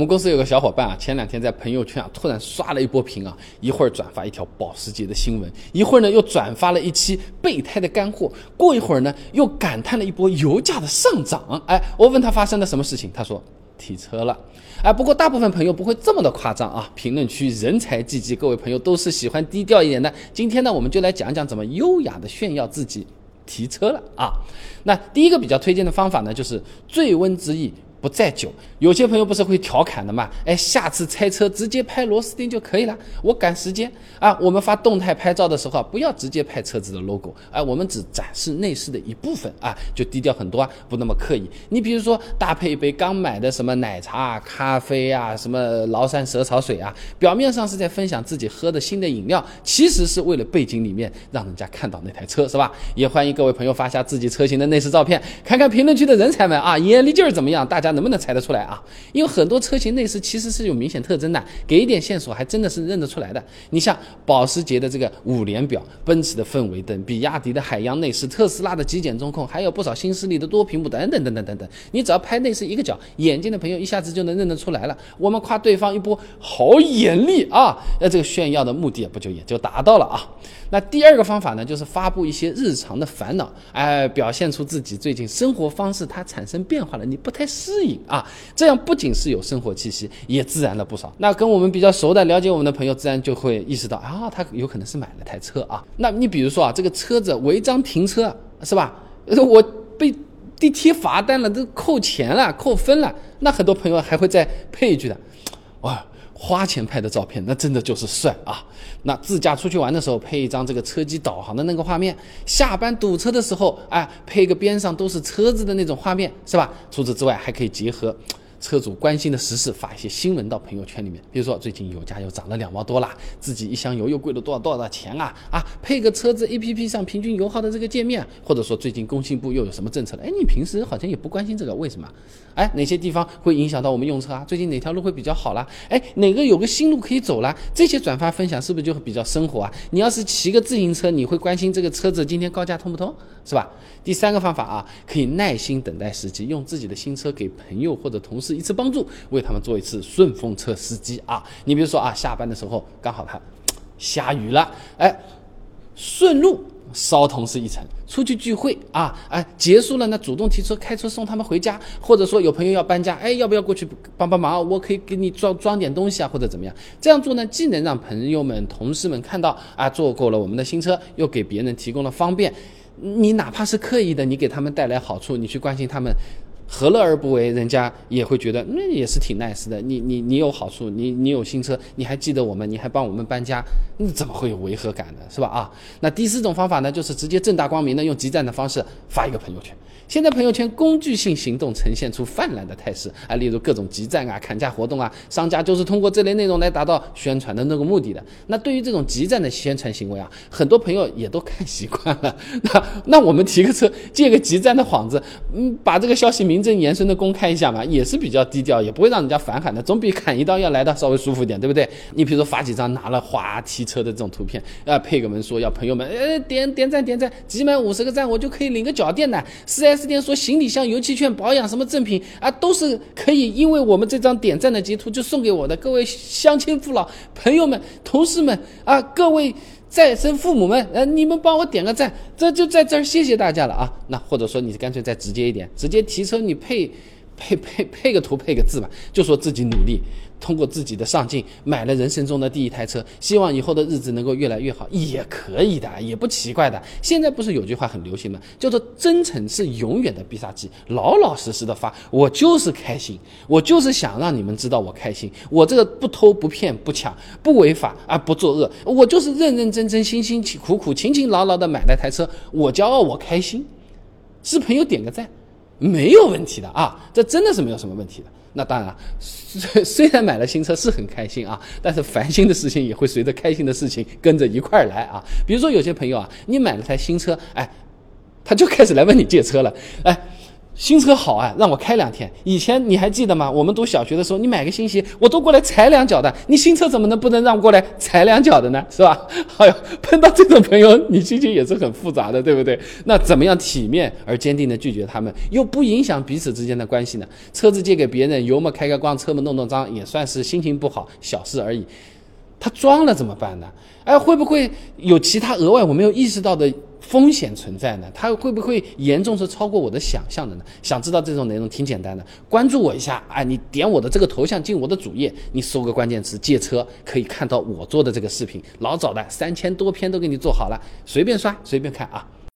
我们公司有个小伙伴啊，前两天在朋友圈啊突然刷了一波屏啊，一会儿转发一条保时捷的新闻，一会儿呢又转发了一期备胎的干货，过一会儿呢又感叹了一波油价的上涨。哎，我问他发生了什么事情，他说提车了。哎，不过大部分朋友不会这么的夸张啊，评论区人才济济，各位朋友都是喜欢低调一点的。今天呢，我们就来讲讲怎么优雅的炫耀自己提车了啊。那第一个比较推荐的方法呢，就是醉翁之意。不在酒，有些朋友不是会调侃的嘛？哎，下次拆车直接拍螺丝钉就可以了。我赶时间啊，我们发动态拍照的时候啊，不要直接拍车子的 logo，哎，我们只展示内饰的一部分啊，就低调很多啊，不那么刻意。你比如说搭配一杯刚买的什么奶茶啊、咖啡啊，什么崂山蛇草水啊，表面上是在分享自己喝的新的饮料，其实是为了背景里面让人家看到那台车，是吧？也欢迎各位朋友发下自己车型的内饰照片，看看评论区的人才们啊，眼力劲儿怎么样？大家。能不能猜得出来啊？因为很多车型内饰其实是有明显特征的，给一点线索还真的是认得出来的。你像保时捷的这个五连表，奔驰的氛围灯，比亚迪的海洋内饰，特斯拉的极简中控，还有不少新势力的多屏幕等等等等等等。你只要拍内饰一个角，眼睛的朋友一下子就能认得出来了。我们夸对方一波好眼力啊，那这个炫耀的目的不就也就达到了啊？那第二个方法呢，就是发布一些日常的烦恼，哎，表现出自己最近生活方式它产生变化了，你不太适应啊，这样不仅是有生活气息，也自然了不少。那跟我们比较熟的、了解我们的朋友，自然就会意识到啊，他有可能是买了台车啊。那你比如说啊，这个车子违章停车是吧？我被地铁罚单了，都扣钱了、扣分了，那很多朋友还会再配一句的，哇。花钱拍的照片，那真的就是帅啊！那自驾出去玩的时候，配一张这个车机导航的那个画面；下班堵车的时候，哎，配一个边上都是车子的那种画面，是吧？除此之外，还可以结合。车主关心的时事，发一些新闻到朋友圈里面，比如说最近油价又涨了两毛多啦，自己一箱油又贵了多少多少钱啊啊！配个车子 A P P 上平均油耗的这个界面，或者说最近工信部又有什么政策了？哎，你平时好像也不关心这个，为什么？哎，哪些地方会影响到我们用车啊？最近哪条路会比较好啦？哎，哪个有个新路可以走了？这些转发分享是不是就会比较生活啊？你要是骑个自行车，你会关心这个车子今天高价通不通，是吧？第三个方法啊，可以耐心等待时机，用自己的新车给朋友或者同事一次帮助，为他们做一次顺风车司机啊。你比如说啊，下班的时候刚好他下雨了，哎，顺路捎同事一程，出去聚会啊，哎，结束了呢，主动提出开车送他们回家，或者说有朋友要搬家，哎，要不要过去帮帮忙？我可以给你装装点东西啊，或者怎么样？这样做呢，既能让朋友们、同事们看到啊，坐过了我们的新车，又给别人提供了方便。你哪怕是刻意的，你给他们带来好处，你去关心他们，何乐而不为？人家也会觉得那也是挺 nice 的。你你你有好处，你你有新车，你还记得我们，你还帮我们搬家，你怎么会有违和感呢？是吧？啊，那第四种方法呢，就是直接正大光明的用集赞的方式发一个朋友圈。现在朋友圈工具性行动呈现出泛滥的态势啊，例如各种集赞啊、砍价活动啊，商家就是通过这类内容来达到宣传的那个目的的。那对于这种集赞的宣传行为啊，很多朋友也都看习惯了。那那我们提个车，借个集赞的幌子，嗯，把这个消息明名正言顺的公开一下嘛，也是比较低调，也不会让人家反感的，总比砍一刀要来的稍微舒服一点，对不对？你比如说发几张拿了花提车的这种图片啊，配个文说要朋友们呃点点赞点赞，集满五十个赞我就可以领个脚垫的，四 S。店说行李箱、油漆券、保养什么赠品啊，都是可以，因为我们这张点赞的截图就送给我的各位乡亲父老朋友们、同事们啊，各位再生父母们，呃，你们帮我点个赞，这就在这儿谢谢大家了啊。那或者说你干脆再直接一点，直接提车你配配配配个图配个字吧，就说自己努力。通过自己的上进买了人生中的第一台车，希望以后的日子能够越来越好，也可以的，也不奇怪的。现在不是有句话很流行吗？叫做“真诚是永远的必杀技”。老老实实的发，我就是开心，我就是想让你们知道我开心。我这个不偷不骗不抢不违法啊，不作恶，我就是认认真真、辛辛苦苦、勤勤劳劳的买了台车，我骄傲，我开心。是朋友点个赞，没有问题的啊，这真的是没有什么问题的。那当然，虽虽然买了新车是很开心啊，但是烦心的事情也会随着开心的事情跟着一块儿来啊。比如说有些朋友啊，你买了台新车，哎，他就开始来问你借车了，哎。新车好啊，让我开两天。以前你还记得吗？我们读小学的时候，你买个新鞋，我都过来踩两脚的。你新车怎么能不能让过来踩两脚的呢？是吧？哎呦，碰到这种朋友，你心情也是很复杂的，对不对？那怎么样体面而坚定的拒绝他们，又不影响彼此之间的关系呢？车子借给别人，油门开开光，车门弄弄脏，也算是心情不好，小事而已。他装了怎么办呢？哎，会不会有其他额外我没有意识到的？风险存在呢，它会不会严重是超过我的想象的呢？想知道这种内容挺简单的，关注我一下，啊，你点我的这个头像进我的主页，你搜个关键词借车，可以看到我做的这个视频，老早的三千多篇都给你做好了，随便刷随便看啊。